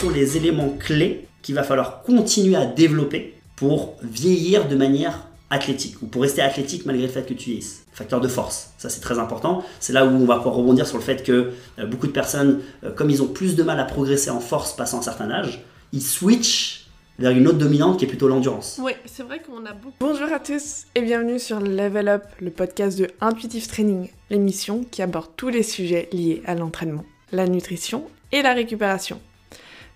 sont les éléments clés qu'il va falloir continuer à développer pour vieillir de manière athlétique ou pour rester athlétique malgré le fait que tu vieillisses Facteur de force, ça c'est très important. C'est là où on va pouvoir rebondir sur le fait que euh, beaucoup de personnes, euh, comme ils ont plus de mal à progresser en force passant un certain âge, ils switchent vers une autre dominante qui est plutôt l'endurance. Oui, c'est vrai qu'on a beaucoup. Bonjour à tous et bienvenue sur Level Up, le podcast de Intuitive Training, l'émission qui aborde tous les sujets liés à l'entraînement, la nutrition et la récupération.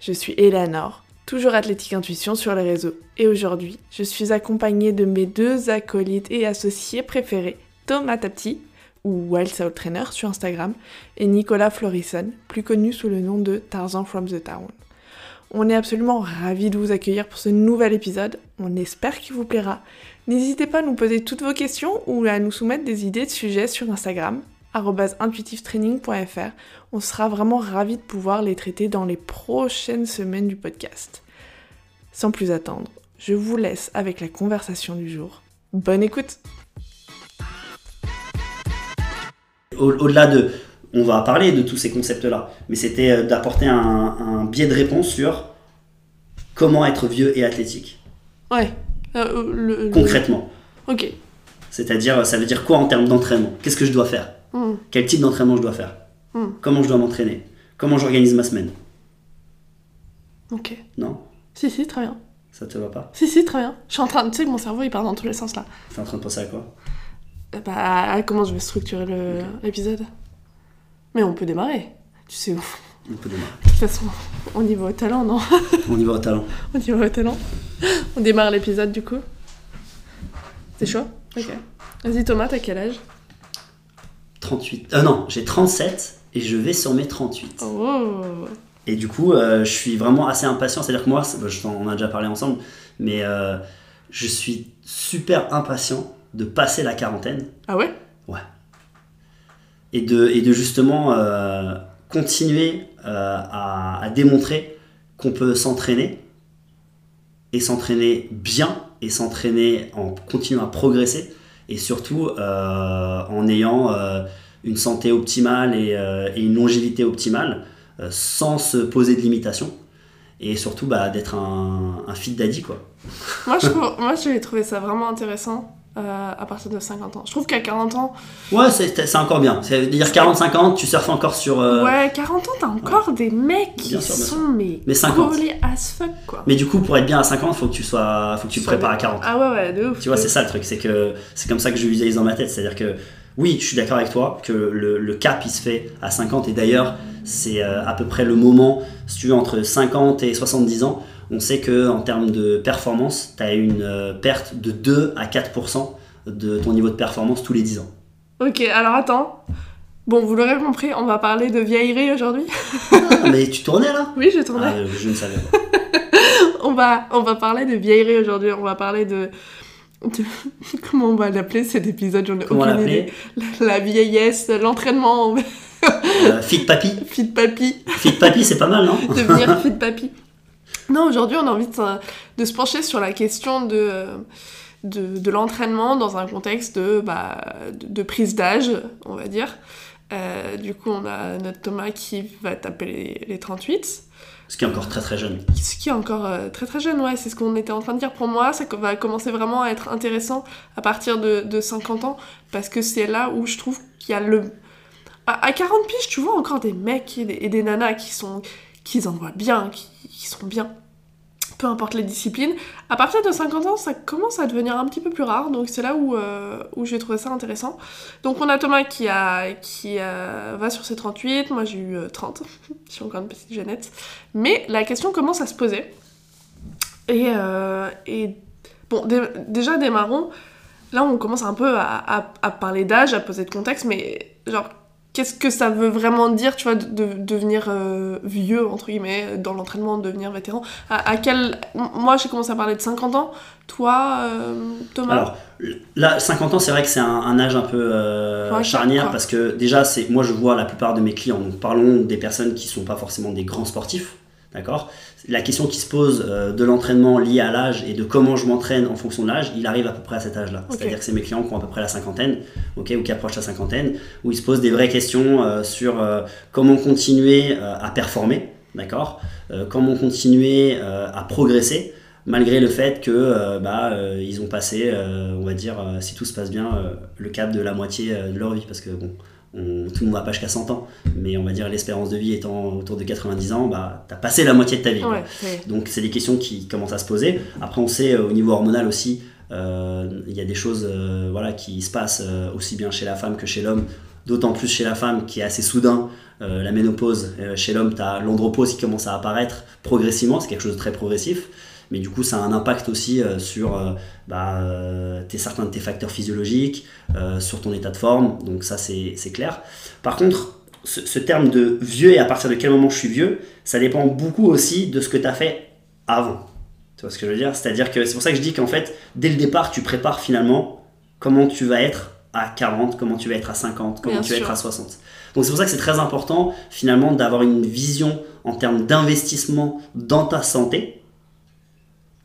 Je suis Eleanor, toujours athlétique intuition sur les réseaux, et aujourd'hui, je suis accompagnée de mes deux acolytes et associés préférés, Thomas Tapti, ou Wild Soul Trainer sur Instagram, et Nicolas Florison, plus connu sous le nom de Tarzan from the Town. On est absolument ravis de vous accueillir pour ce nouvel épisode, on espère qu'il vous plaira. N'hésitez pas à nous poser toutes vos questions ou à nous soumettre des idées de sujets sur Instagram, intuitivetraining.fr. On sera vraiment ravis de pouvoir les traiter dans les prochaines semaines du podcast. Sans plus attendre, je vous laisse avec la conversation du jour. Bonne écoute Au-delà de... On va parler de tous ces concepts-là, mais c'était euh, d'apporter un, biais de réponse sur comment être vieux et athlétique. Ouais. Euh, Concrètement. Ok. C'est-à-dire, ça veut dire quoi en termes d'entraînement? Qu'est-ce que je dois faire? Hmm. Quel type d'entraînement je dois faire? Hmm. Comment je dois m'entraîner? Comment j'organise ma semaine? Ok. Non? Si, si, très bien. Ça te va pas? Si, si, très bien. Je suis en train, tu sais que mon cerveau il part dans tous les sens là. es en train de penser à quoi? Bah, comment je vais structurer l'épisode. Mais on peut démarrer. Tu sais où? On peut démarrer. De toute façon, on y va au talent, non? On y va au talent. on y va au talent. On démarre l'épisode du coup. C'est chaud? Ok. Vas-y Thomas, t'as quel âge? 38. Euh, non, j'ai 37 et je vais sur mes 38. Oh Et du coup, euh, je suis vraiment assez impatient. C'est-à-dire que moi, on a déjà parlé ensemble, mais euh, je suis super impatient de passer la quarantaine. Ah ouais? Ouais. Et de, et de justement euh, continuer à, à démontrer qu'on peut s'entraîner et s'entraîner bien et s'entraîner en continuant à progresser et surtout en ayant une santé optimale et, et, une longévité optimale euh, sans se poser de limitations et surtout bah, d'être un, un fit daddy quoi. moi, je, moi j'ai trouvé ça vraiment intéressant euh, à partir de 50 ans. Je trouve qu'à 40 ans. Ouais, c'est encore bien. C'est-à-dire 40-50, tu surfes encore sur. Euh, ouais, 40 ans, t'as encore des mecs qui sont mais, mais 50. as fuck quoi. Mais du coup, pour être bien à 50, faut que tu sois, faut que tu te prépares à 40. Ah ouais, ouais, de ouf. Tu vois, c'est ça le truc, c'est que c'est comme ça que je visualise dans ma tête. C'est-à-dire que oui, je suis d'accord avec toi que le, le, cap il se fait à 50 et d'ailleurs c'est euh, à peu près le moment, si tu veux, entre 50 et 70 ans, on sait que en termes de performance, tu as une euh, perte de 2 à 4% de ton niveau de performance tous les 10 ans. Ok, alors attends. Bon, vous l'aurez compris, on va parler de vieillerie aujourd'hui. Ah, mais tu tournais là? Oui, je tournais. Ah, je ne savais pas. on, va, on va parler de vieillerie aujourd'hui, on va parler de, Comment on va l'appeler cet épisode J'en ai Comment l'appeler la, vieillesse, l'entraînement. Euh, fit papy. Fit papy. Fit papy, c'est pas mal, non Devenir fit papy. Non, aujourd'hui, on a envie de, se pencher sur la question de, de, l'entraînement dans un contexte de, bah, de, prise d'âge, on va dire. Euh, du coup, on a notre Thomas qui va taper les, les 38. Ce qui est encore très très jeune. Ce qui est encore euh, très très jeune, ouais, c'est ce qu'on était en train de dire. Pour moi, ça va commencer vraiment à être intéressant à partir de, de 50 ans, parce que c'est là où je trouve qu'il y a le... À, 40 piges, tu vois encore des mecs et des, nanas qui sont... qui en voient bien, qui sont bien peu importe les disciplines. À partir de 50 ans, ça commence à devenir un petit peu plus rare, donc c'est là où, euh, j'ai trouvé ça intéressant. Donc on a Thomas qui, a, qui euh, va sur ses 38, moi j'ai eu 30, euh, je suis encore une petite jeunette. Mais la question commence à se poser. Et, et bon, déjà démarrons, là on commence un peu à, à parler d'âge, à poser de contexte, mais genre qu'est-ce que ça veut vraiment dire, tu vois, de, devenir euh, vieux, entre guillemets, dans l'entraînement, de devenir vétéran? À, quel... Moi, j'ai commencé à parler de 50 ans. Toi, euh, Thomas? Alors, là, 50 ans, c'est vrai que c'est un, âge un peu euh, charnière, parce que déjà, c'est moi, je vois la plupart de mes clients, donc parlons des personnes qui ne sont pas forcément des grands sportifs, d'accord? La question qui se pose euh, de l'entraînement lié à l'âge et de comment je m'entraîne en fonction de l'âge, il arrive à peu près à cet âge-là. C'est-à-dire que c'est mes clients qui ont à peu près la cinquantaine, ok, ou qui approchent la cinquantaine, où ils se posent des vraies questions euh, sur euh, comment continuer à performer, d'accord? Comment continuer à progresser malgré le fait que bah, ils ont passé, on va dire, si tout se passe bien, le cap de la moitié de leur vie, parce que bon, on- tout le monde va pas jusqu'à 100 ans, mais on va dire l'espérance de vie étant autour de 90 ans, bah, t'as passé la moitié de ta vie. Ouais, Donc c'est des questions qui commencent à se poser. Après on sait euh, au niveau hormonal aussi, euh, il y a des choses euh, voilà, qui se passent euh, aussi bien chez la femme que chez l'homme, d'autant plus chez la femme qui est assez soudain. La ménopause, chez l'homme tu as l'andropause qui commence à apparaître progressivement, c'est quelque chose de très progressif. Mais du coup, ça a un impact aussi euh, sur euh, bah, euh, tes- certains de tes facteurs physiologiques, sur ton état de forme. Donc ça, c'est c'est clair. Par contre, ce, ce terme de vieux et à partir de quel moment je suis vieux, ça dépend beaucoup aussi de ce que tu as fait avant. Tu vois ce que je veux dire? C'est-à-dire que c'est pour ça que je dis qu'en fait, dès le départ, tu prépares finalement comment tu vas être à 40, comment tu vas être à 50, comment Bien tu vas sûr. être à 60. Donc c'est pour ça que c'est très important finalement d'avoir une vision en termes d'investissement dans ta santé,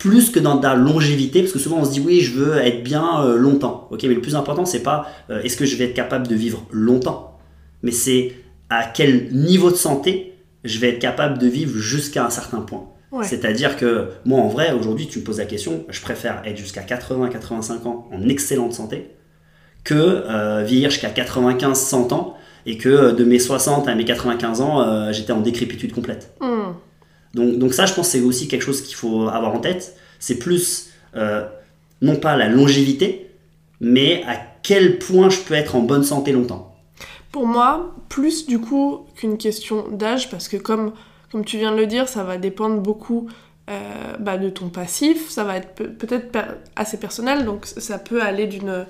plus que dans ta longévité, parce que souvent on se dit oui, je veux être bien euh, longtemps. Ok, mais le plus important, c'est pas euh, est-ce que je vais être capable de vivre longtemps, mais c'est à quel niveau de santé je vais être capable de vivre jusqu'à un certain point? Ouais. C'est-à-dire que moi, en vrai, aujourd'hui, tu me poses la question, je préfère être jusqu'à 80-85 ans en excellente santé que euh, vieillir jusqu'à 95-100 ans et que euh, de mes 60 à mes 95 ans, j'étais en décrépitude complète. Hmm. Donc, donc ça, je pense c'est aussi quelque chose qu'il faut avoir en tête. C'est plus, euh, non pas la longévité, mais à quel point je peux être en bonne santé longtemps. Pour moi, plus du coup qu'une question d'âge, parce que comme, comme tu viens de le dire, ça va dépendre beaucoup euh, bah, de ton passif, ça va être pe- peut-être assez personnel, donc ça peut aller d'une,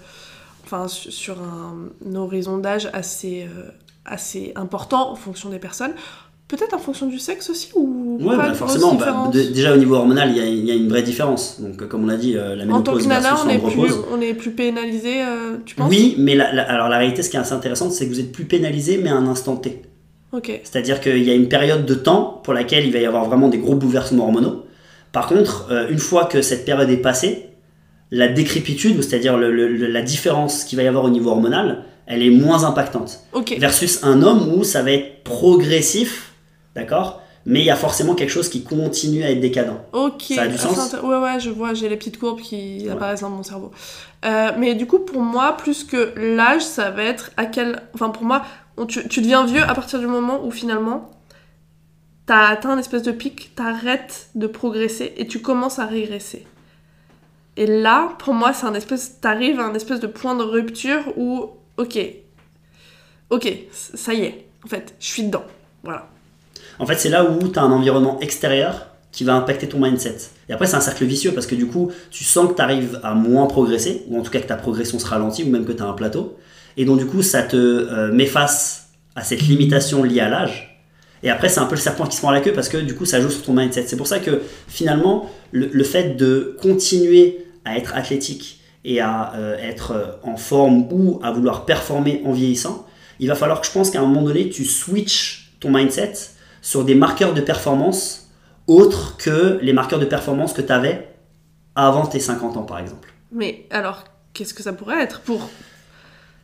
enfin, su- sur un, un horizon d'âge assez, euh, assez important en fonction des personnes. Peut-être en fonction du sexe aussi, ou Ouais, pas bah, forcément. bah, de- déjà au niveau hormonal, il y, a- il y a une vraie différence. Donc, euh, comme on l'a dit, euh, la En tant ménopause que nana, on est, plus, l'andropause. on est plus pénalisé, euh, tu penses? Oui, mais la- la- alors la réalité, ce qui est assez intéressant, c'est que vous êtes plus pénalisé, mais à un instant T. C'est-à-dire qu'il y a une période de temps pour laquelle il va y avoir vraiment des gros bouleversements hormonaux. Par contre, euh, une fois que cette période est passée, la décrépitude, c'est-à-dire la différence qu'il va y avoir au niveau hormonal, elle est moins impactante. Versus un homme où ça va être progressif, d'accord? Mais il y a forcément quelque chose qui continue à être décadent. Ok, Ça a du sens? Ouais, ouais, je vois, j'ai les petites courbes qui Ouais. apparaissent dans mon cerveau. Euh, mais du coup, pour moi, plus que l'âge, ça va être à quel. Enfin, pour moi, tu deviens vieux à partir du moment où finalement, t'as atteint un espèce de pic, t'arrêtes de progresser et tu commences à régresser. Et là, pour moi, c'est un espèce. T'arrives à un espèce de point de rupture où, ok, ok, ça y est, en fait, je suis dedans. Voilà. En fait, c'est là où tu as un environnement extérieur qui va impacter ton mindset. Et après, c'est un cercle vicieux parce que du coup, tu sens que tu arrives à moins progresser, ou en tout cas que ta progression se ralentit, ou même que tu as un plateau. Et donc, du coup, ça te euh, met face à cette limitation liée à l'âge. Et après, c'est un peu le serpent qui se prend la queue parce que du coup, ça joue sur ton mindset. C'est pour ça que finalement, le, fait de continuer à être athlétique et à euh, être euh, en forme ou à vouloir performer en vieillissant, il va falloir que je pense qu'à un moment donné, tu switches ton mindset sur des marqueurs de performance autres que les marqueurs de performance que tu avais avant tes 50 ans, par exemple. Mais alors, qu'est-ce que ça pourrait être pour.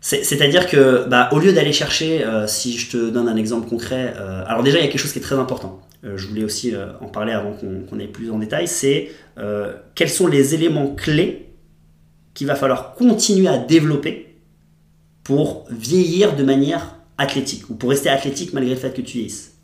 C'est- C'est-à-dire que, bah, au lieu d'aller chercher, euh, si je te donne un exemple concret, euh, alors déjà, il y a quelque chose qui est très important. Euh, je voulais aussi en parler avant qu'on qu'on aille plus en détail. C'est quels sont les éléments clés qu'il va falloir continuer à développer pour vieillir de manière athlétique ou pour rester athlétique malgré le fait que tu vieillisses.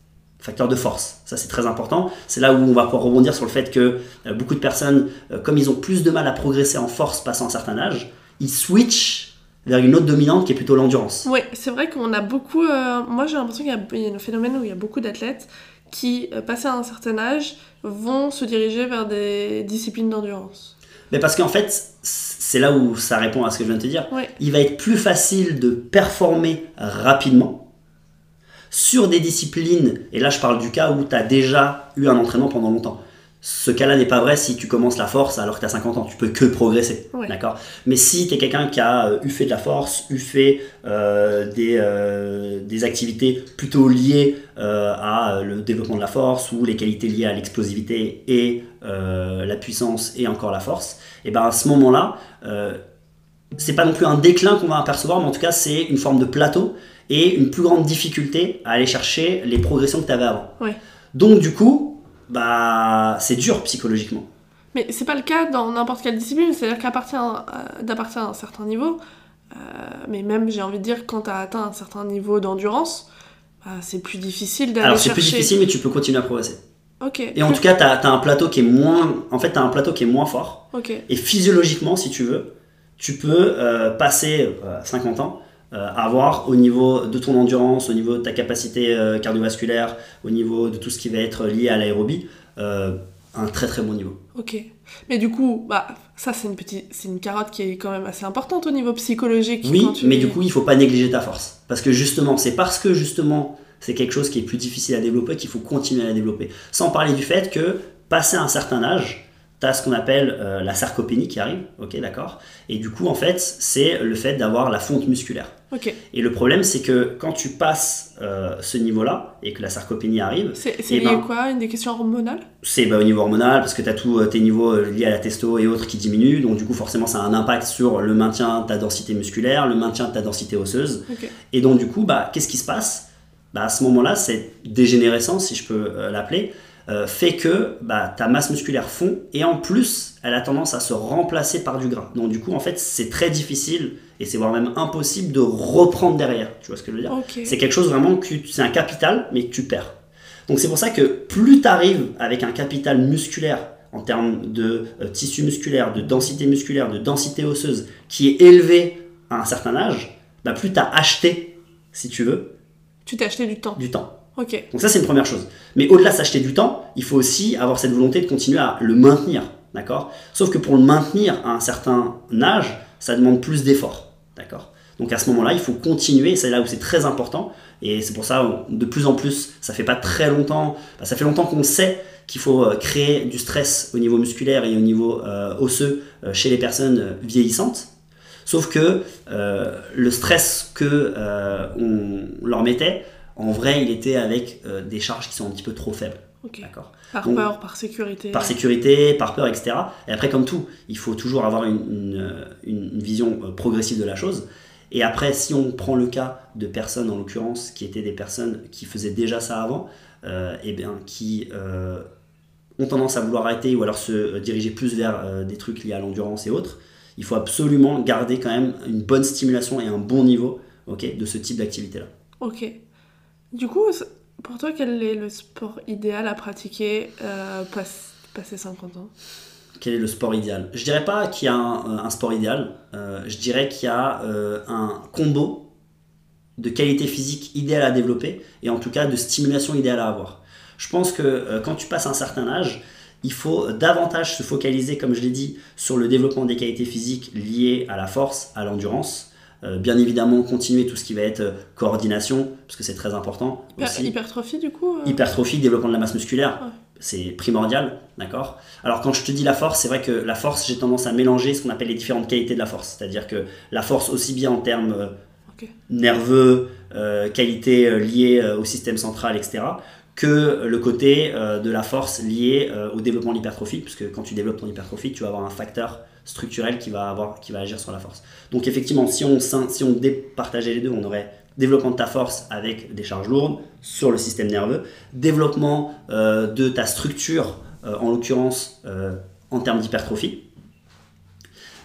Facteur de force, ça c'est très important. C'est là où on va pouvoir rebondir sur le fait que euh, beaucoup de personnes, euh, comme ils ont plus de mal à progresser en force passant un certain âge, ils switchent vers une autre dominante qui est plutôt l'endurance. Oui, c'est vrai qu'on a beaucoup. euh, moi, j'ai l'impression qu'il y, a- il y a un phénomène où il y a beaucoup d'athlètes qui, passés à un certain âge, vont se diriger vers des disciplines d'endurance. Mais parce qu'en fait, c'est là où ça répond à ce que je viens de te dire. Ouais. Il va être plus facile de performer rapidement sur des disciplines, et là je parle du cas où tu as déjà eu un entraînement pendant longtemps. Ce cas-là n'est pas vrai si tu commences la force alors que tu as 50 ans, tu peux que progresser. Ouais. D'accord? Mais si tu es quelqu'un qui a euh, eu fait de la force, eu fait euh, des, euh, des activités plutôt liées euh, à le développement de la force ou les qualités liées à l'explosivité et la puissance et encore la force, et ben à ce moment-là, c'est pas non plus un déclin qu'on va apercevoir, mais en tout cas c'est une forme de plateau et une plus grande difficulté à aller chercher les progressions que tu avais avant. Ouais. Donc du coup, bah c'est dur psychologiquement. Mais c'est pas le cas dans n'importe quelle discipline, c'est-à-dire qu'à partir d'à partir d'un certain niveau, euh, mais même j'ai envie de dire quand tu as atteint un certain niveau d'endurance, bah, c'est plus difficile d'aller Alors chercher. c'est plus difficile, mais tu peux continuer à progresser. Ok. Et en tout cas, tu as, un plateau qui est moins. En fait, as un plateau qui est moins fort. Ok. Et physiologiquement, si tu veux, tu peux euh, passer euh, 50 ans, avoir au niveau de ton endurance, au niveau de ta capacité euh, cardiovasculaire, au niveau de tout ce qui va être lié à l'aérobie, euh, un très très bon niveau. Ok. Mais du coup, bah ça c'est une petite, c'est une carotte qui est quand même assez importante au niveau psychologique. Oui, tu mais du coup, il faut pas négliger ta force. Parce que justement, c'est parce que justement, c'est quelque chose qui est plus difficile à développer qu'il faut continuer à la développer. Sans parler du fait que, passé un certain âge, tu as ce qu'on appelle euh, la sarcopénie qui arrive, ok, d'accord Et du coup, en fait, c'est le fait d'avoir la fonte musculaire. Et le problème, c'est que quand tu passes euh, ce niveau-là et que la sarcopénie arrive, C'est Eh lié ben- quoi? Une des questions hormonales? c'est bah, au niveau hormonal parce que tu as tous euh, tes niveaux liés à la testo et autres qui diminuent. Donc, du coup, forcément, ça a un impact sur le maintien de ta densité musculaire, le maintien de ta densité osseuse. Et donc, du coup, bah, qu'est-ce qui se passe? Bah, À ce moment-là, cette dégénérescence, si je peux euh, l'appeler, euh, fait que bah, ta masse musculaire fond et en plus, elle a tendance à se remplacer par du gras. Donc, du coup, en fait, c'est très difficile et c'est voire même impossible de reprendre derrière. Tu vois ce que je veux dire? C'est quelque chose vraiment que c'est un capital, mais que tu perds. Donc c'est pour ça que plus tu arrives avec un capital musculaire en termes de euh, tissu musculaire, de densité musculaire, de densité osseuse, qui est élevé à un certain âge, bah plus tu as acheté, si tu veux, Tu t'es acheté du temps. du temps. Donc ça c'est une première chose. Mais au-delà de s'acheter du temps, il faut aussi avoir cette volonté de continuer à le maintenir, d'accord? Sauf que pour le maintenir à un certain âge, ça demande plus d'efforts, d'accord? Donc à ce moment-là, il faut continuer, c'est là où c'est très important, et c'est pour ça, de plus en plus, ça fait pas très longtemps, ça fait longtemps qu'on sait qu'il faut euh, créer du stress au niveau musculaire et au niveau euh, osseux euh, chez les personnes vieillissantes. Sauf que le stress que on leur mettait, en vrai, il était avec euh, des charges qui sont un petit peu trop faibles. D'accord. Par Donc, peur, par sécurité. Par sécurité, par peur, etc. Et après, comme tout, il faut toujours avoir une, une, une- une vision euh, progressive de la chose. Et après, si on prend le cas de personnes, en l'occurrence, qui étaient des personnes qui faisaient déjà ça avant, euh, et bien, qui euh, ont tendance à vouloir arrêter ou alors se euh, diriger plus vers euh, des trucs liés à l'endurance et autres, il faut absolument garder quand même une bonne stimulation et un bon niveau ok, de ce type d'activité-là. Ok. Du coup, pour toi, quel est le sport idéal à pratiquer euh, pas- passé 50 ans? Quel est le sport idéal? Je dirais pas qu'il y a un, sport idéal. euh, je dirais qu'il y a euh, un combo de qualité physique idéale à développer et en tout cas de stimulation idéale à avoir. Je pense que quand tu passes un certain âge, il faut davantage se focaliser, comme je l'ai dit, sur le développement des qualités physiques liées à la force, à l'endurance. Euh, bien évidemment, continuer tout ce qui va être euh, coordination, parce que c'est très important. Hyper- aussi. Hypertrophie, du coup euh, Hypertrophie, développement de la masse musculaire, Ouais. c'est primordial, d'accord? Alors quand je te dis la force, c'est vrai que la force, j'ai tendance à mélanger ce qu'on appelle les différentes qualités de la force. C'est-à-dire que la force aussi bien en termes nerveux, euh, qualité liée au système central, etc., que le côté euh, de la force liée euh, au développement de l'hypertrophie, puisque quand tu développes ton hypertrophie, tu vas avoir un facteur structurel qui va, avoir, qui agir sur la force. Donc effectivement, si on, si départageait les deux, on aurait développement de ta force avec des charges lourdes sur le système nerveux, développement euh, de ta structure, en l'occurrence en termes d'hypertrophie,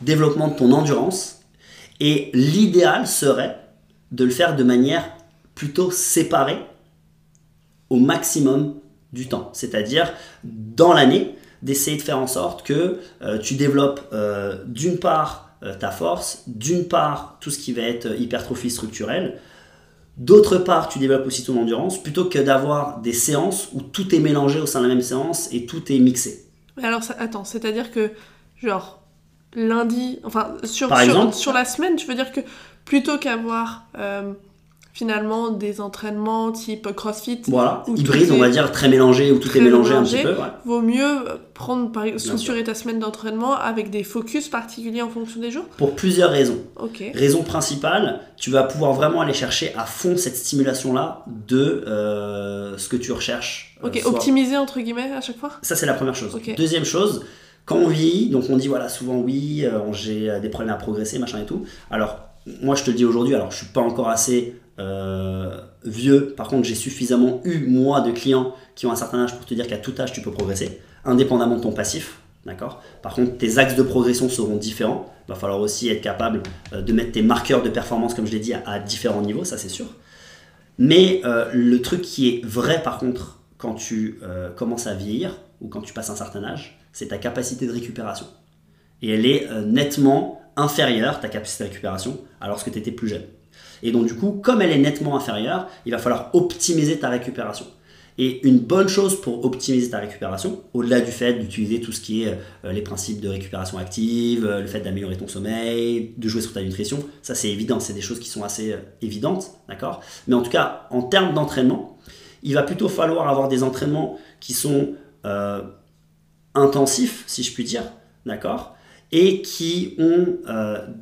développement de ton endurance, et l'idéal serait de le faire de manière plutôt séparée au maximum du temps. C'est-à-dire, dans l'année, d'essayer de faire en sorte que euh, tu développes euh, d'une part euh, ta force, d'une part tout ce qui va être hypertrophie structurelle, d'autre part tu développes aussi ton endurance, plutôt que d'avoir des séances où tout est mélangé au sein de la même séance et tout est mixé. Mais alors, ça- attends, c'est-à-dire que, genre, lundi, enfin, sur, Par sur, exemple sur la semaine, tu veux dire que plutôt qu'avoir finalement des entraînements type crossfit, Voilà, hybride, on va dire, très mélangé, où tout très est mélangé, mélangé. un petit peu. ouais. vaut mieux prendre, par exemple, structurer ta semaine d'entraînement avec des focus particuliers en fonction des jours? Pour plusieurs raisons. Raison principale, tu vas pouvoir vraiment aller chercher à fond cette stimulation-là de euh, ce que tu recherches. euh, Ok, soit- optimiser entre guillemets à chaque fois? Ça, c'est la première chose. Deuxième chose, quand on vieillit, donc on dit voilà, souvent oui, euh, j'ai euh, des problèmes à progresser, machin et tout. Alors, moi, je te le dis aujourd'hui, alors je suis pas encore assez euh, vieux. Par contre, j'ai suffisamment eu, moi, de clients qui ont un certain âge pour te dire qu'à tout âge, tu peux progresser, indépendamment de ton passif. D'accord? Par contre, tes axes de progression seront différents. Il va falloir aussi être capable euh, de mettre tes marqueurs de performance, comme je l'ai dit, à, différents niveaux, ça c'est sûr. Mais euh, le truc qui est vrai, par contre, quand tu commences à vieillir ou quand tu passes un certain âge, c'est ta capacité de récupération. Et elle est nettement inférieure, ta capacité de récupération, alors que tu étais plus jeune. Et donc du coup, comme elle est nettement inférieure, il va falloir optimiser ta récupération. Et une bonne chose pour optimiser ta récupération, au-delà du fait d'utiliser tout ce qui est euh, les principes de récupération active, euh, le fait d'améliorer ton sommeil, de jouer sur ta nutrition, ça c'est évident, c'est des choses qui sont assez euh, évidentes, d'accord? Mais en tout cas, en termes d'entraînement, il va plutôt falloir avoir des entraînements qui sont intensifs, si je puis dire, d'accord? Et qui ont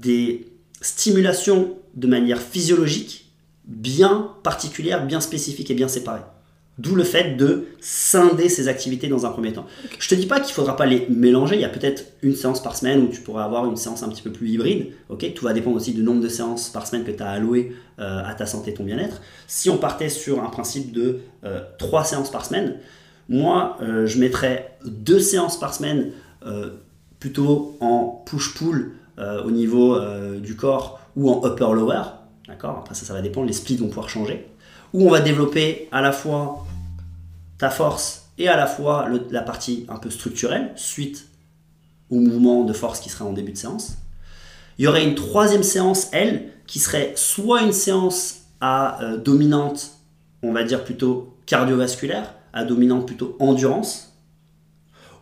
des stimulations de manière physiologique bien particulière, bien spécifique et bien séparée. D'où le fait de scinder ces activités dans un premier temps. Je te dis pas qu'il faudra pas les mélanger. Il y a peut-être une séance par semaine où tu pourras avoir une séance un petit peu plus hybride. Ok, tout va dépendre aussi du nombre de séances par semaine que tu as alloué euh, à ta santé et ton bien-être. Si on partait sur un principe de euh, trois séances par semaine, moi euh, je mettrais deux séances par semaine plutôt en push-pull au niveau du corps ou en upper-lower. D'accord? Après ça, ça va dépendre. Les splits vont pouvoir changer où on va développer à la fois ta force et à la fois la partie un peu structurelle, suite au mouvement de force qui serait en début de séance. Il y aurait une troisième séance, elle, qui serait soit une séance à euh, dominante, on va dire plutôt cardiovasculaire, à dominante plutôt endurance,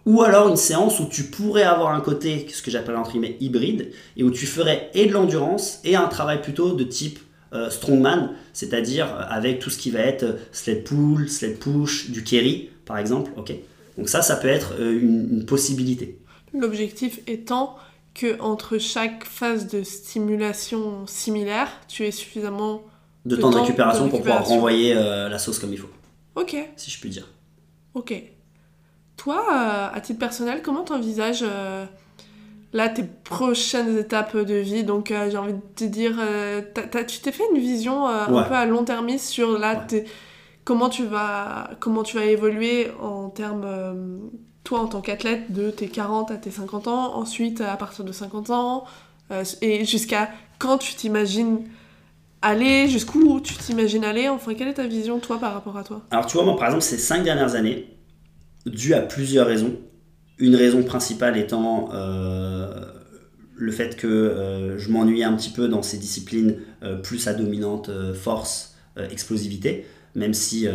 ou alors une séance où tu pourrais avoir un côté, ce que j'appelle entre guillemets hybride, et où tu ferais et de l'endurance et un travail plutôt de type euh, strongman, c'est-à-dire avec tout ce qui va être euh, sled pull, sled push, du carry par exemple. Ok? Donc ça, ça peut être euh, une, possibilité. L'objectif étant que entre chaque phase de stimulation similaire, tu aies suffisamment de, temps, de récupération, pour pouvoir renvoyer la sauce comme il faut. Ok. Si je puis dire. Ok. Toi, à titre personnel, comment tu envisages là tes prochaines étapes de vie? Donc euh, j'ai envie de te dire, euh, tu t'es fait une vision euh, un peu à long terme sur là comment tu vas comment tu vas évoluer en termes toi en tant qu'athlète de tes 40 à tes 50 ans, ensuite à partir de 50 ans et jusqu'à quand tu t'imagines aller, jusqu'où tu t'imagines aller, enfin quelle est ta vision toi par rapport à toi? Alors tu vois moi par exemple ces 5 dernières années, dû à plusieurs raisons, une raison principale étant euh, le fait que euh, je m'ennuyais un petit peu dans ces disciplines euh, plus à dominante force, explosivité, même si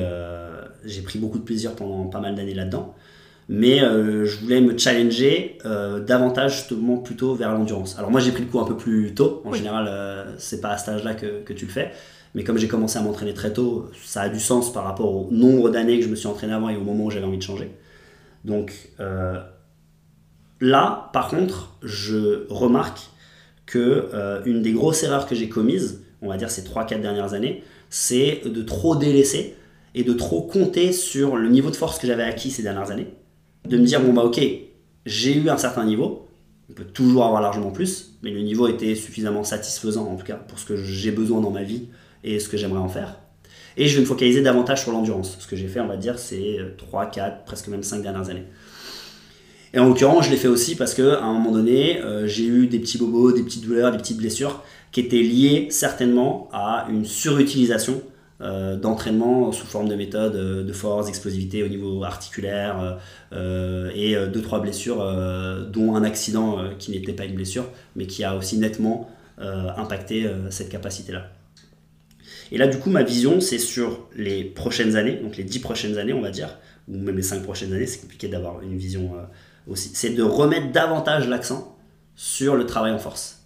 j'ai pris beaucoup de plaisir pendant pas mal d'années là-dedans. Mais je voulais me challenger davantage justement plutôt vers l'endurance. Alors moi j'ai pris le coup un peu plus tôt, en général c'est pas à cet âge-là que, que, tu le fais. Mais comme j'ai commencé à m'entraîner très tôt, ça a du sens par rapport au nombre d'années que je me suis entraîné avant et au moment où j'avais envie de changer. Donc Là, par contre, je remarque que euh, une des grosses erreurs que j'ai commises, on va dire ces 3-4 dernières années, c'est de trop délaisser et de trop compter sur le niveau de force que j'avais acquis ces dernières années. De me dire, bon bah ok, j'ai eu un certain niveau, on peut toujours avoir largement plus, mais le niveau était suffisamment satisfaisant en tout cas pour ce que j'ai besoin dans ma vie et ce que j'aimerais en faire. Et je vais me focaliser davantage sur l'endurance. Ce que j'ai fait, on va dire, c'est 3, 4, presque même 5 dernières années. Et en l'occurrence, je l'ai fait aussi parce qu'à un moment donné, euh, j'ai eu des petits bobos, des petites douleurs, des petites blessures qui étaient liées certainement à une surutilisation euh, d'entraînement sous forme de méthode euh, de force, d'explosivité au niveau articulaire et deux trois blessures, dont un accident qui n'était pas une blessure, mais qui a aussi nettement impacté cette capacité-là. Et là, du coup, ma vision, c'est sur les prochaines années, donc les dix prochaines années, on va dire, ou même les cinq prochaines années, c'est compliqué d'avoir une vision c'est de remettre davantage l'accent sur le travail en force.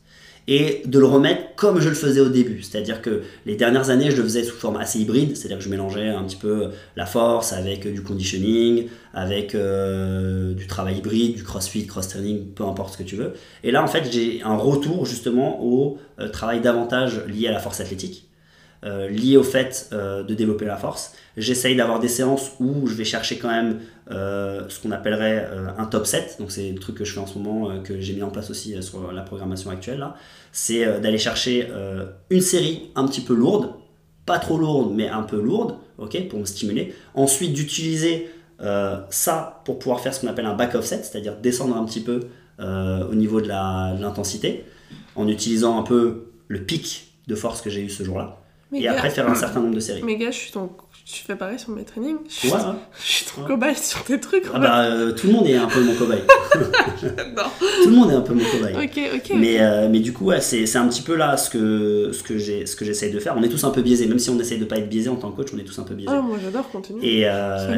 Et de le remettre comme je le faisais au début. C'est-à-dire que les dernières années, je le faisais sous forme assez hybride. C'est-à-dire que je mélangeais un petit peu la force avec du conditioning, avec euh, du travail hybride, du crossfit, cross-training, peu importe ce que tu veux. Et là, en fait, j'ai un retour justement au euh, travail davantage lié à la force athlétique. Euh, lié au fait de développer la force. J'essaye d'avoir des séances où je vais chercher quand même euh, ce qu'on appellerait euh, un top 7. Donc c'est le truc que je fais en ce moment, euh, que j'ai mis en place aussi sur la programmation actuelle. C'est d'aller chercher une série un petit peu lourde, pas trop lourde, mais un peu lourde, pour me stimuler. Ensuite, d'utiliser euh, ça pour pouvoir faire ce qu'on appelle un back offset, c'est-à-dire descendre un petit peu euh, au niveau de de l'intensité, en utilisant un peu le pic de force que j'ai eu ce jour-là. Mais Et gars- après, faire un certain nombre de séries. Mais gars, je suis ton... Tu fais pareil sur mes trainings Je suis, Ouais, ouais. je suis ton Ouais. cobaye sur tes trucs. Ah bah, euh, tout le monde est un peu mon cobaye. non. tout le monde est un peu mon cobaye. Ok, ok. Mais, euh, mais du coup, ouais, c'est un petit peu là ce que, ce que j'essaye de faire. On est tous un peu biaisés, même si on essaye de pas être biaisé en tant que coach, on est tous un peu biaisés. Ah, moi j'adore continuer. Et, euh,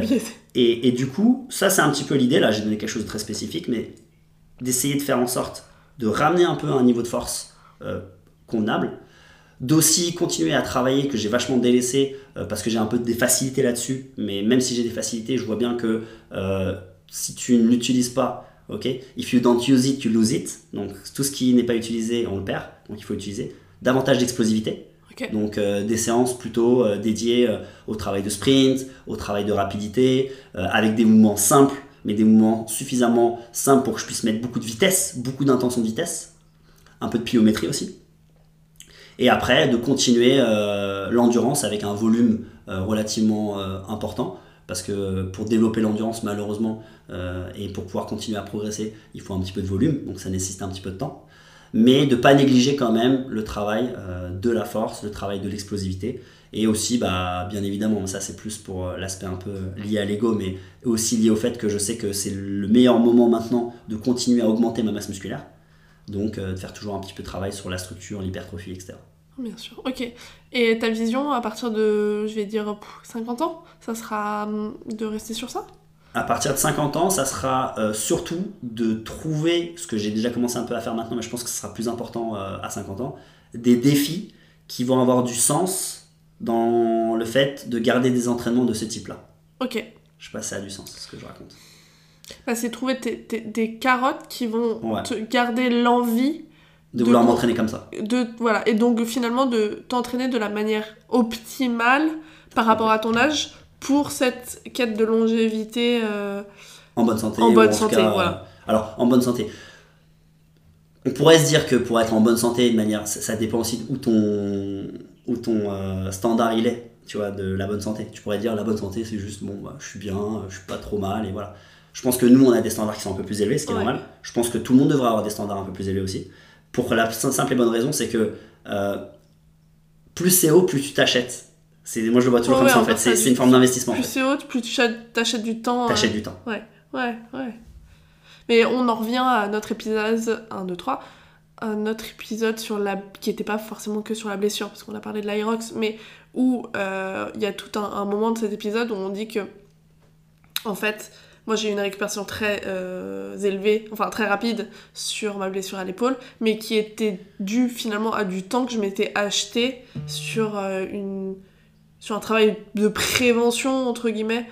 et, et du coup, ça c'est un petit peu l'idée. Là, j'ai donné quelque chose de très spécifique, mais d'essayer de faire en sorte de ramener un peu un niveau de force euh, convenable, d'aussi continuer à travailler que j'ai vachement délaissé euh, parce que j'ai un peu des facilités là-dessus. Mais même si j'ai des facilités, je vois bien que euh, si tu ne l'utilises pas, ok, if you don't use it, you lose it. Donc tout ce qui n'est pas utilisé, on le perd. Donc il faut utiliser davantage d'explosivité. Donc euh, des séances plutôt dédiées au travail de sprint, au travail de rapidité, avec des mouvements simples, mais des mouvements suffisamment simples pour que je puisse mettre beaucoup de vitesse, beaucoup d'intention de vitesse, un peu de pliométrie aussi. Et après, de continuer euh, l'endurance avec un volume euh, relativement euh, important, parce que pour développer l'endurance, malheureusement, et pour pouvoir continuer à progresser, il faut un petit peu de volume, donc ça nécessite un petit peu de temps. Mais de pas négliger quand même le travail de la force, le travail de l'explosivité, et aussi, bah, bien évidemment, ça c'est plus pour l'aspect un peu lié à l'ego, mais aussi lié au fait que je sais que c'est le meilleur moment maintenant de continuer à augmenter ma masse musculaire, donc euh, de faire toujours un petit peu de travail sur la structure, l'hypertrophie, etc. Bien sûr, ok. Et ta vision à partir de, je vais dire, pff, 50 ans, ça sera hum, de rester sur ça? À partir de 50 ans, ça sera euh, surtout de trouver, ce que j'ai déjà commencé un peu à faire maintenant, mais je pense que ce sera plus important euh, à 50 ans, des défis qui vont avoir du sens dans le fait de garder des entraînements de ce type-là. Ok. Je sais pas si ça a du sens, ce que je raconte. Bah, c'est trouver des carottes qui vont Ouais. te garder l'envie De, De vouloir m'entraîner comme ça. de voilà et donc finalement de t'entraîner de la manière optimale par rapport à ton âge pour cette quête de longévité euh, En bonne santé. En bonne santé, cas, voilà. euh, alors, en bonne santé. On pourrait se dire que pour être en bonne santé, de manière, ça, ça dépend aussi où ton, où ton euh, standard il est, tu vois, de la bonne santé. Tu pourrais dire la bonne santé, c'est juste, bon, bah, je suis bien, je suis pas trop mal, et voilà. Je pense que nous, on a des standards qui sont un peu plus élevés, ce qui est Ouais. normal. Je pense que tout le monde devrait avoir des standards un peu plus élevés aussi. Pour la sim- simple et bonne raison, c'est que euh, plus c'est haut, plus tu t'achètes. C'est, moi, je le vois toujours comme ouais, ça, en fait. C'est, une forme d'investissement. en plus fait. c'est haute plus tu achètes- t'achètes du temps euh, T'achètes du temps. ouais ouais ouais mais on en revient à notre épisode 1 2 3 un autre épisode sur la qui était pas forcément que sur la blessure parce qu'on a parlé de l'Irox mais où euh, il y a tout un, un moment de cet épisode où on dit que en fait moi j'ai eu une récupération très euh, élevée enfin très rapide sur ma blessure à l'épaule mais qui était due finalement à du temps que je m'étais acheté sur euh, une sur un travail de prévention entre guillemets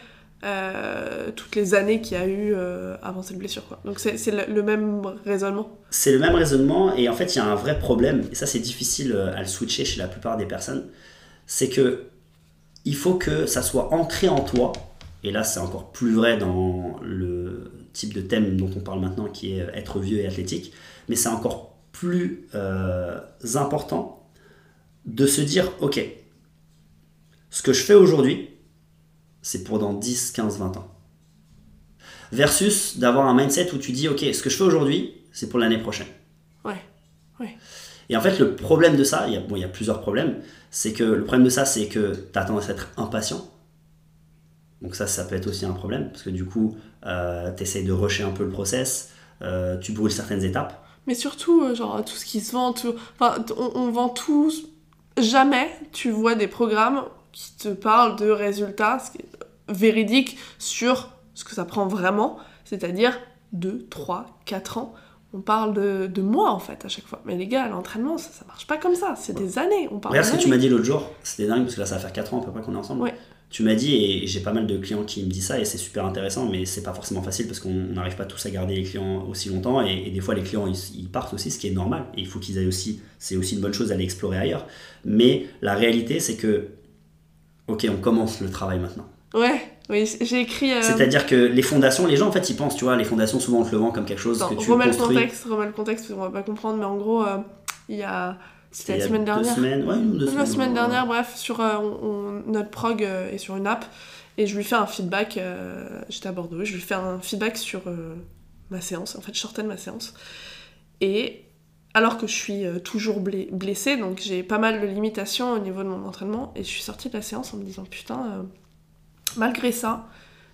euh, toutes les années qu'il y a eu avant cette blessure donc c'est le, le même raisonnement C'est le même raisonnement et en fait il y a un vrai problème et ça c'est difficile à le switcher chez la plupart des personnes. C'est que il faut que ça soit ancré en toi et là c'est encore plus vrai dans le type de thème dont on parle maintenant qui est euh, être vieux et athlétique, mais c'est encore plus euh, important de se dire ok ce que je fais aujourd'hui c'est pour dans 10, 15, 20 ans. Versus d'avoir un mindset où tu dis ok ce que je fais aujourd'hui c'est pour l'année prochaine. Ouais ouais. Et en fait le problème de ça il y a, bon, il y a plusieurs problèmes. C'est que le problème de ça c'est que tu as tendance à être impatient donc ça ça peut être aussi un problème parce que du coup tu essayes de rusher un peu le process euh, tu brûles certaines étapes. Mais surtout euh, genre tout ce qui se vend tout enfin on, on vend tous jamais tu vois des programmes qui te parlent de résultats véridiques sur ce que ça prend vraiment. C'est-à-dire 2, 3, 4 ans on parle de, de mois en fait à chaque fois. Mais les gars l'entraînement ça, ça marche pas comme ça. C'est des années on parle Regarde ce que tu m'as dit l'autre jour, c'était dingue parce que là ça va faire 4 ans à peu près qu'on est ensemble. Ouais. Tu m'as dit, et j'ai pas mal de clients qui me disent ça, et c'est super intéressant, mais c'est pas forcément facile parce qu'on n'arrive pas tous à garder les clients aussi longtemps, et, et des fois les clients ils, ils partent aussi, ce qui est normal, et il faut qu'ils aillent aussi, c'est aussi une bonne chose d'aller explorer ailleurs. Mais la réalité c'est que, ok, on commence le travail maintenant. ouais oui j'ai écrit euh, C'est-à-dire que les fondations, les gens en fait ils pensent, tu vois, les fondations souvent on te le vend comme quelque chose que tu remets le construis. contexte, remets le contexte, qu'on va pas comprendre, mais en gros, euh, il y a C'était la semaine deux dernière. semaines, ouais, une deux La semaines. semaine dernière, bref, sur euh, on- notre prog euh, est sur une app et je lui fais un feedback. euh, J'étais à Bordeaux, je lui fais un feedback sur euh, ma séance. En fait, je sortais de ma séance et alors que je suis euh, toujours blessée, donc j'ai pas mal de limitations au niveau de mon entraînement et je suis sortie de la séance en me disant putain, euh, malgré ça,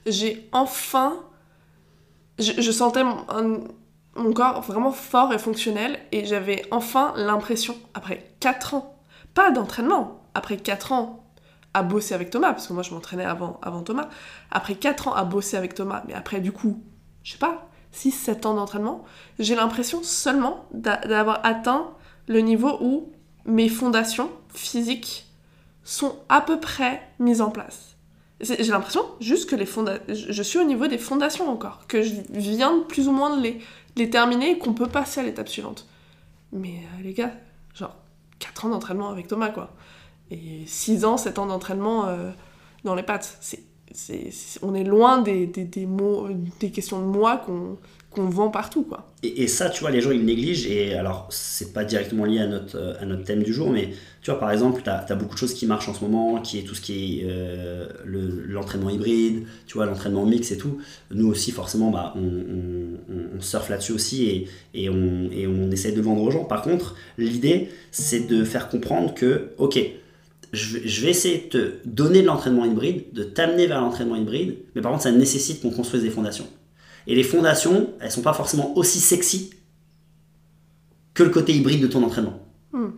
j'ai enfin, je, je sentais mon, un- mon corps vraiment fort et fonctionnel et j'avais enfin l'impression, après 4 ans, pas d'entraînement, après 4 ans à bosser avec Thomas, parce que moi je m'entraînais avant, avant Thomas, après 4 ans à bosser avec Thomas, mais après du coup, je sais pas, 6-7 ans d'entraînement, j'ai l'impression seulement d'a- d'avoir atteint le niveau où mes fondations physiques sont à peu près mises en place. J'ai l'impression juste que les fonda... je suis au niveau des fondations encore, que je viens plus ou moins de les, les terminer et qu'on peut passer à l'étape suivante. Mais euh, les gars, genre 4 ans d'entraînement avec Thomas quoi. Et 6 ans, 7 ans d'entraînement euh, dans les pattes. C'est, on est loin des, des, des des questions de moi qu'on, qu'on vend partout quoi. Et, ça, tu vois, les gens ils négligent. Et alors, c'est pas directement lié à notre, euh, à notre thème du jour, mais tu vois, par exemple, tu as, beaucoup de choses qui marchent en ce moment, qui est tout ce qui est euh, le- l'entraînement hybride, tu vois, l'entraînement mix et tout. Nous aussi, forcément, bah, on, surfe là-dessus aussi et, et, on, et on essaie de vendre aux gens. Par contre, l'idée, c'est de faire comprendre que, ok, je vais essayer de te donner de l'entraînement hybride, de t'amener vers l'entraînement hybride, mais par contre, ça nécessite qu'on construise des fondations. Et les fondations, elles sont pas forcément aussi sexy que le côté hybride de ton entraînement. Hmm.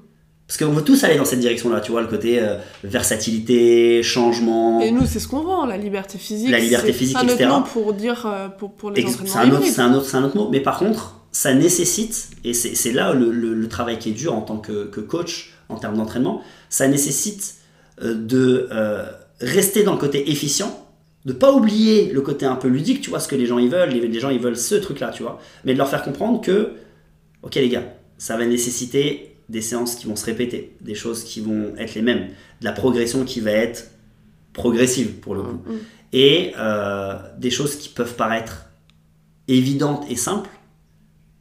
Parce qu'on veut tous aller dans cette direction-là, tu vois, le côté euh, versatilité, changement. Et nous, c'est ce qu'on vend, la liberté physique. La liberté physique, un autre etc. mot pour dire euh, pour, pour les C'est un, autre, un, autre, un autre- autre mot. Mais par contre, ça nécessite, et c'est là le, le- le travail qui est dur en tant que, que coach en termes d'entraînement, ça nécessite euh, de rester dans le côté efficient, de pas oublier le côté un peu ludique, tu vois, ce que les gens ils veulent. Les, les gens ils veulent ce truc-là, tu vois. Mais de leur faire comprendre que, ok les gars, ça va nécessiter des séances qui vont se répéter, des choses qui vont être les mêmes, de la progression qui va être progressive pour le coup Mm, mm. et euh, des choses qui peuvent paraître évidentes et simples,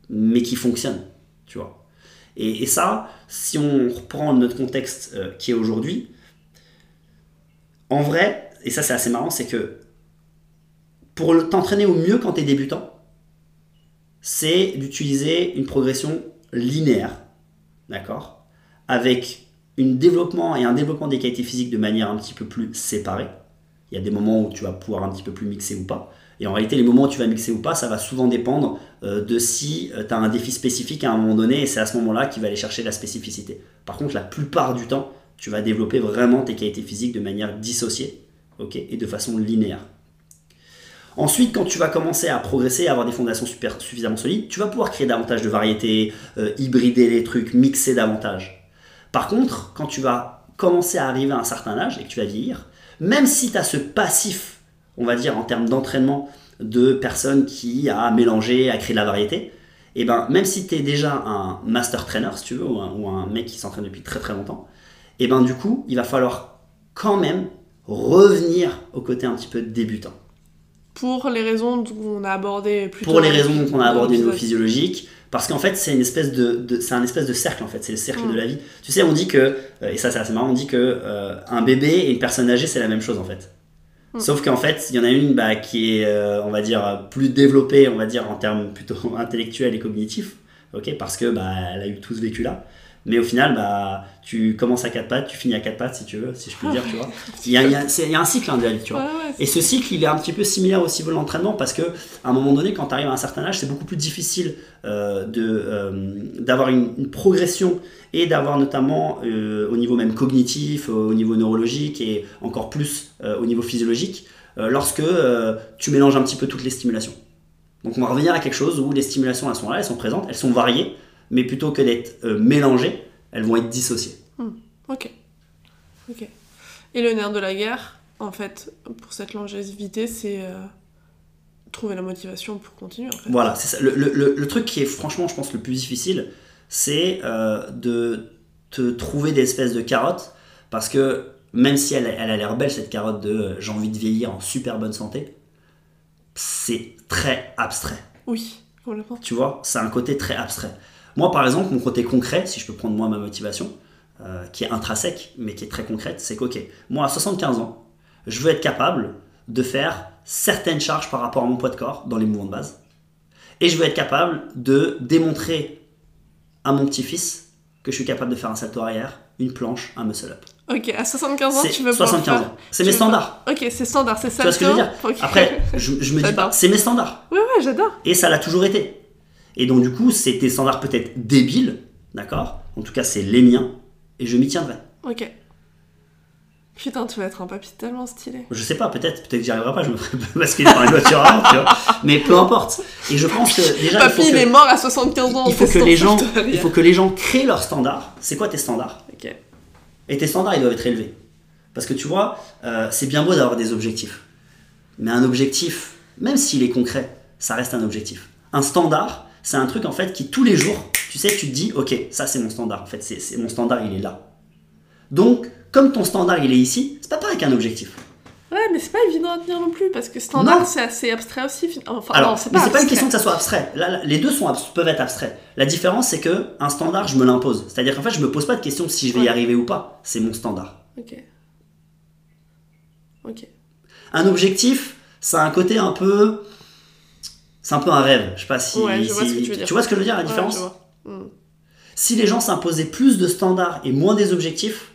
mais qui fonctionnent, tu vois. Et, et ça, si on reprend notre contexte euh, qui est aujourd'hui, en vrai, et ça c'est assez marrant, c'est que pour t'entraîner au mieux quand tu es débutant, c'est d'utiliser une progression linéaire, d'accord? Avec une développement et un développement des qualités physiques de manière un petit peu plus séparée. Il y a des moments où tu vas pouvoir un petit peu plus mixer ou pas. Et en réalité, les moments où tu vas mixer ou pas, ça va souvent dépendre euh, de si tu as un défi spécifique à un moment donné, et c'est à ce moment-là qu'il va aller chercher la spécificité. Par contre, la plupart du temps, tu vas développer vraiment tes qualités physiques de manière dissociée, ok, et de façon linéaire. Ensuite, quand tu vas commencer à progresser, à avoir des fondations suffisamment solides, tu vas pouvoir créer davantage de variétés, euh, hybrider les trucs, mixer davantage. Par contre, quand tu vas commencer à arriver à un certain âge et que tu vas vieillir, même si tu as ce passif, on va dire en termes d'entraînement, de personnes qui a mélangé, à créer de la variété, et ben même si tu es déjà un master trainer, si tu veux, ou un, ou mec qui s'entraîne depuis très très longtemps, et ben du coup, il va falloir quand même revenir au côté un petit peu débutant. Pour les raisons qu'on a abordées plus Pour les raisons dont on a dans abordé au niveau l'épisode. physiologique, parce qu'en fait c'est une espèce de, de- c'est un espèce de cercle en fait, c'est le cercle Mm. de la vie. Tu sais, on dit que euh, et ça c'est assez marrant, on dit que euh, un bébé et une personne âgée c'est la même chose en fait. Mm. Sauf qu'en fait, il y en a une bah, qui est, euh, on va dire, plus développée, on va dire, en termes plutôt intellectuels et cognitifs, ok, parce que bah, elle a eu tout ce vécu-là. Mais au final, bah, tu commences à quatre pattes, tu finis à quatre pattes, si tu veux, si je peux dire, tu vois. Il y a, il y a- c'est- il y a un cycle hein, la vie, tu vois. Ouais, ouais, Et ce cycle, il est un petit peu similaire au niveau de l'entraînement parce que à un moment donné, quand tu arrives à un certain âge, c'est beaucoup plus difficile euh, de, euh, d'avoir une, une progression et d'avoir notamment euh, au niveau même cognitif, au niveau neurologique et encore plus au niveau physiologique, lorsque tu mélanges un petit peu toutes les stimulations. Donc on va revenir à quelque chose où les stimulations elles sont là, elles sont présentes, elles sont variées, mais plutôt que d'être euh, mélangées, elles vont être dissociées. Ok. Ok. Et le nerf de la guerre, en fait, pour cette longévité, c'est euh, trouver la motivation pour continuer, en fait. Voilà, c'est ça. Le, le- le- le truc qui est franchement, je pense, le plus difficile, c'est euh, de te trouver des espèces de carottes, parce que même si elle, elle a l'air belle, cette carotte de euh, j'ai envie de vieillir en super bonne santé, c'est très abstrait. Oui, complètement. Tu vois, c'est un côté très abstrait. Moi, par exemple, mon côté concret, si je peux prendre moi ma motivation, euh, qui est intrinsèque, mais qui est très concrète, c'est qu'ok, moi à 75 ans, je veux être capable de faire certaines charges par rapport à mon poids de corps dans les mouvements de base. Et je veux être capable de démontrer à mon petit-fils que je suis capable de faire un salto arrière, une planche, un muscle-up. Ok, à 75 ans, tu veux 75 pouvoir ans. C'est mes standards. Ok, c'est standard, c'est ça. Tu vois ce que je veux dire Ok. Après, je, je me dis pas, c'est mes standards. Ouais, ouais, j'adore. Et ça l'a toujours été. Et donc, du coup, c'est des standards peut-être débiles, d'accord? En tout cas, c'est les miens, et je m'y tiendrai. Ok. Putain, tu vas être un papy tellement stylé. Je sais pas, peut-être, peut-être que j'y arriverai pas, je me ferai basculer par une voiture avant, tu vois. Mais peu importe. Et je pense que déjà, il faut Papy, il est mort à 75 ans. il faut que les gens, il faut que les gens créent leurs standards. C'est quoi tes standards? Ok. Et tes standards, ils doivent être élevés. Parce que tu vois, euh, c'est bien beau d'avoir des objectifs. Mais un objectif, même s'il est concret, ça reste un objectif. Un standard, c'est un truc en fait qui tous les jours, tu sais, tu te dis, ok, ça c'est mon standard. En fait, c'est mon standard, il est là. Donc, comme ton standard, il est ici, c'est pas pareil qu'un objectif. Ouais, mais c'est pas évident à tenir non plus parce que standard, c'est assez abstrait aussi. fin- Enfin, Alors, non, c'est mais pas c'est pas une question que ça soit abstrait. Là, là, les deux sont peuvent être abstraits. La différence, c'est que un standard, je me l'impose. C'est-à-dire qu'en fait, je me pose pas de question si je vais y arriver ou pas. C'est mon standard. Ok. Ok. Un objectif, ça a un côté un peu. C'est un peu un rêve. Je sais pas si. Ouais, je vois si- ce que tu veux dire. Tu vois ce que je veux dire, la Ouais, différence je vois. Hmm. Si les gens s'imposaient plus de standards et moins des objectifs,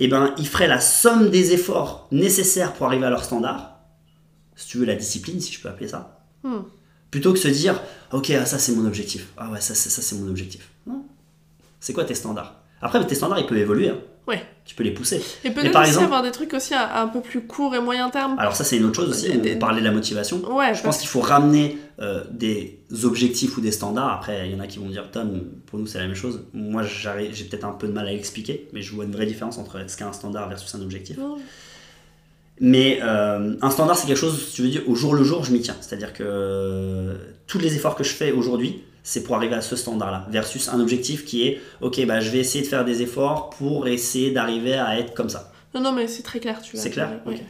eh ben, ils feraient la somme des efforts nécessaires pour arriver à leur standard. Si tu veux, la discipline, si je peux appeler ça. Hmm. Plutôt que se dire, ok, ah, ça c'est mon objectif. Ah ouais, ça c'est ça c'est mon objectif. Non. C'est quoi tes standards? Après, tes standards, ils peuvent évoluer. hein. Tu peux les pousser. Et peut-être aussi exemple- avoir des trucs aussi à, un peu plus court et moyen terme. Alors ça, c'est une autre chose aussi. Des- On parlait de la motivation. Ouais, Je pense qu'il faut ramener euh, des objectifs ou des standards. Après, il y en a qui vont dire, Tom, pour nous, c'est la même chose. Moi, j'ai peut-être un peu de mal à l'expliquer, mais je vois une vraie différence entre ce qu'est un standard versus un objectif. Mais euh, un standard, c'est quelque chose, tu veux dire, au jour le jour, je m'y tiens. C'est-à-dire que euh, tous les efforts que je fais aujourd'hui, c'est pour arriver à ce standard-là. Versus un objectif qui est, ok, bah, je vais essayer de faire des efforts pour essayer d'arriver à être comme ça. non, non, mais c'est très clair, tu l'as. C'est clair Ouais. Ok.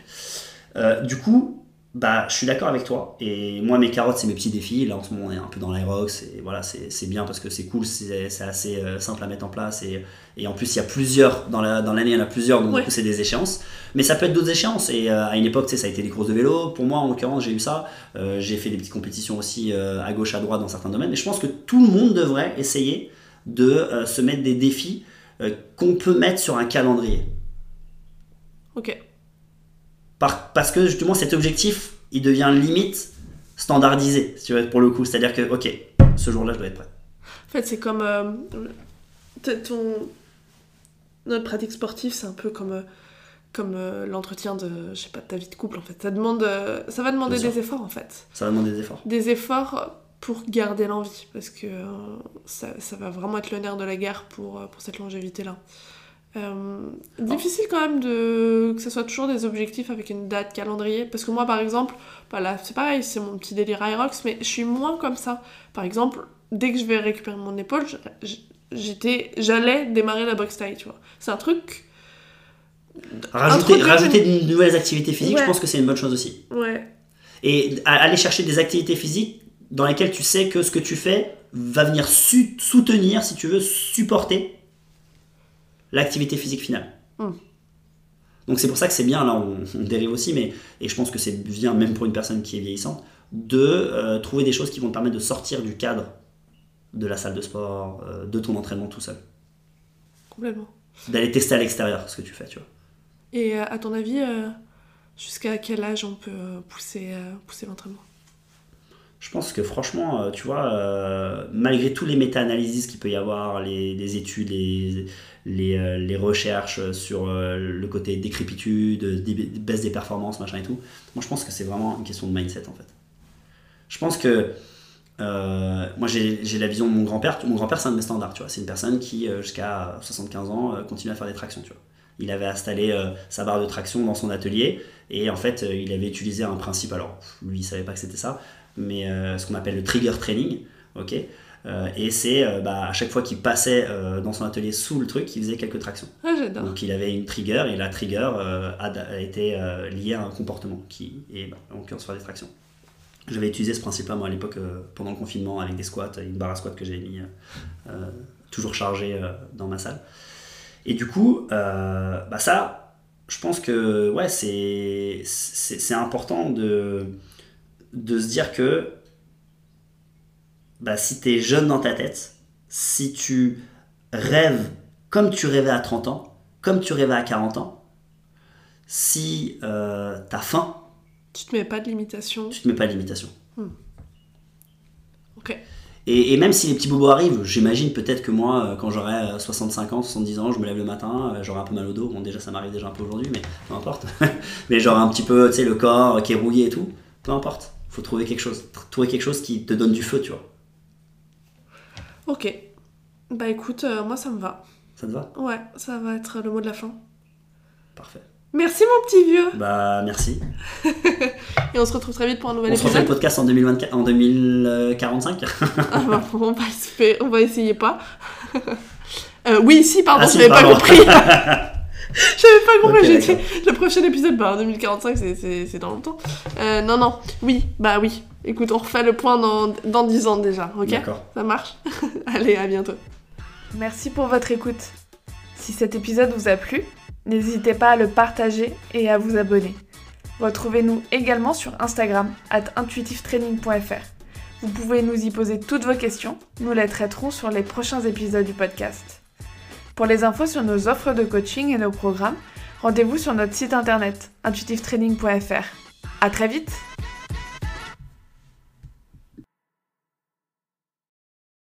Euh, du coup, bah, je suis d'accord avec toi. Et moi, mes carottes, c'est mes petits défis. Là, en ce moment, on est un peu dans l'aérox. Et voilà, c'est bien parce que c'est cool, c'est assez euh, simple à mettre en place. Et, et en plus, il y a plusieurs, dans la- dans l'année, il y en a plusieurs. Donc, Ouais. c'est des échéances. Mais ça peut être d'autres échéances. Et euh, à une époque, tu sais, ça a été des courses de vélo. Pour moi, en l'occurrence, j'ai eu ça. Euh, j'ai fait des petites compétitions aussi euh, à gauche, à droite dans certains domaines. Et je pense que tout le monde devrait essayer de se mettre des défis qu'on peut mettre sur un calendrier. Ok. Par- parce que justement cet objectif, il devient limite standardisé, si tu veux, pour le coup. C'est-à-dire que, ok, ce jour-là, je dois être prêt. En fait, c'est comme. euh, ton... Notre pratique sportive, c'est un peu comme. euh, comme euh, l'entretien de, je sais pas, de ta vie de couple en fait. Ça, demande, euh, ça va demander des efforts en fait. Ça va demander des efforts. Des efforts pour garder l'envie parce que ça, ça va vraiment être le nerf de la guerre pour, pour cette longévité là. Difficile quand même de que ce soit toujours des objectifs avec une date calendrier parce que moi par exemple bah là c'est pareil c'est mon petit délire Irox mais je suis moins comme ça par exemple dès que je vais récupérer mon épaule j'étais j'allais démarrer la boxe taille tu vois c'est un truc Rajouter, rajouter de nouvelles activités physiques, Ouais. je pense que c'est une bonne chose aussi. ouais Et aller chercher des activités physiques dans lesquelles tu sais que ce que tu fais va venir soutenir, si tu veux, supporter l'activité physique finale. Mm. Donc c'est pour ça que c'est bien, là on, on dérive aussi, mais et je pense que c'est bien même pour une personne qui est vieillissante, de euh, trouver des choses qui vont te permettre de sortir du cadre de la salle de sport, euh, de ton entraînement tout seul. complètement D'aller tester à l'extérieur ce que tu fais, tu vois. et euh, à ton avis euh, jusqu'à quel âge on peut pousser pousser l'entraînement? Je pense que franchement, tu vois, malgré tous les méta-analyses qu'il peut y avoir, les, les études, les, les, euh, les recherches sur euh, le côté décrépitude, dé- baisse des performances, machin et tout, moi je pense que c'est vraiment une question de mindset en fait. Je pense que euh, moi j'ai la vision de mon grand-père. Mon grand-père c'est un de mes standards, tu vois. C'est une personne qui jusqu'à 75 ans continue à faire des tractions, tu vois. Il avait installé sa barre de traction dans son atelier et en fait il avait utilisé un principe. Alors lui il savait pas que c'était ça, mais ce qu'on appelle le trigger training, ok? Euh, et c'est euh, bah, à chaque fois qu'il passait euh, dans son atelier sous le truc, il faisait quelques tractions. ah j'adore Donc il avait une trigger et la trigger a, été liée à un comportement qui est bah, en l'occurrence faire des tractions. J'avais utilisé ce principe-là, moi, à l'époque, pendant le confinement, avec des squats, une barre à squat que j'avais mis toujours chargée dans ma salle. Et du coup, bah ça, je pense que ouais, c'est, c'est, c'est important de, de se dire que bah, si tu es jeune dans ta tête, si tu rêves comme tu rêvais à 30 ans, comme tu rêvais à 40 ans, si euh, tu as faim, Tu te mets pas de limitation. tu te mets pas de limitation. Ok. Et, et même si les petits bobos arrivent, j'imagine peut-être que moi, euh, quand j'aurai euh, 65 ans, 70 ans, je me lève le matin, euh, j'aurai un peu mal au dos. Bon, déjà, ça m'arrive déjà un peu aujourd'hui, mais peu importe. mais j'aurai un petit peu, tu sais, le corps qui est rouillé et tout. Peu importe. Faut trouver quelque chose. Trouver quelque chose qui te donne du feu, tu vois. Ok. Bah écoute, euh, moi ça me va. Ça te va? Ouais, ça va être le mot de la fin. Parfait. Merci mon petit vieux Bah, merci. Et on se retrouve très vite pour un nouvel On se refait le épisode. podcast en, 2024, en 2045 Ah bah, on, va faire- on va essayer pas. Euh, oui, si, pardon, Ah, si, j'avais pas compris. j'avais pas compris, Ok, j'ai dit le prochain épisode, bah en 2045, c'est- c'est c'est dans longtemps. Euh, non, non, oui, bah oui. Écoute, on refait le point dans, dans 10 ans déjà, ok D'accord. Ça marche Allez, à bientôt. Merci pour votre écoute. Si cet épisode vous a plu, n'hésitez pas à le partager et à vous abonner. Retrouvez-nous également sur Instagram, at intuitivetraining.fr. Vous pouvez nous y poser toutes vos questions, nous les traiterons sur les prochains épisodes du podcast. Pour les infos sur nos offres de coaching et nos programmes, rendez-vous sur notre site internet intuitivetraining.fr. À très vite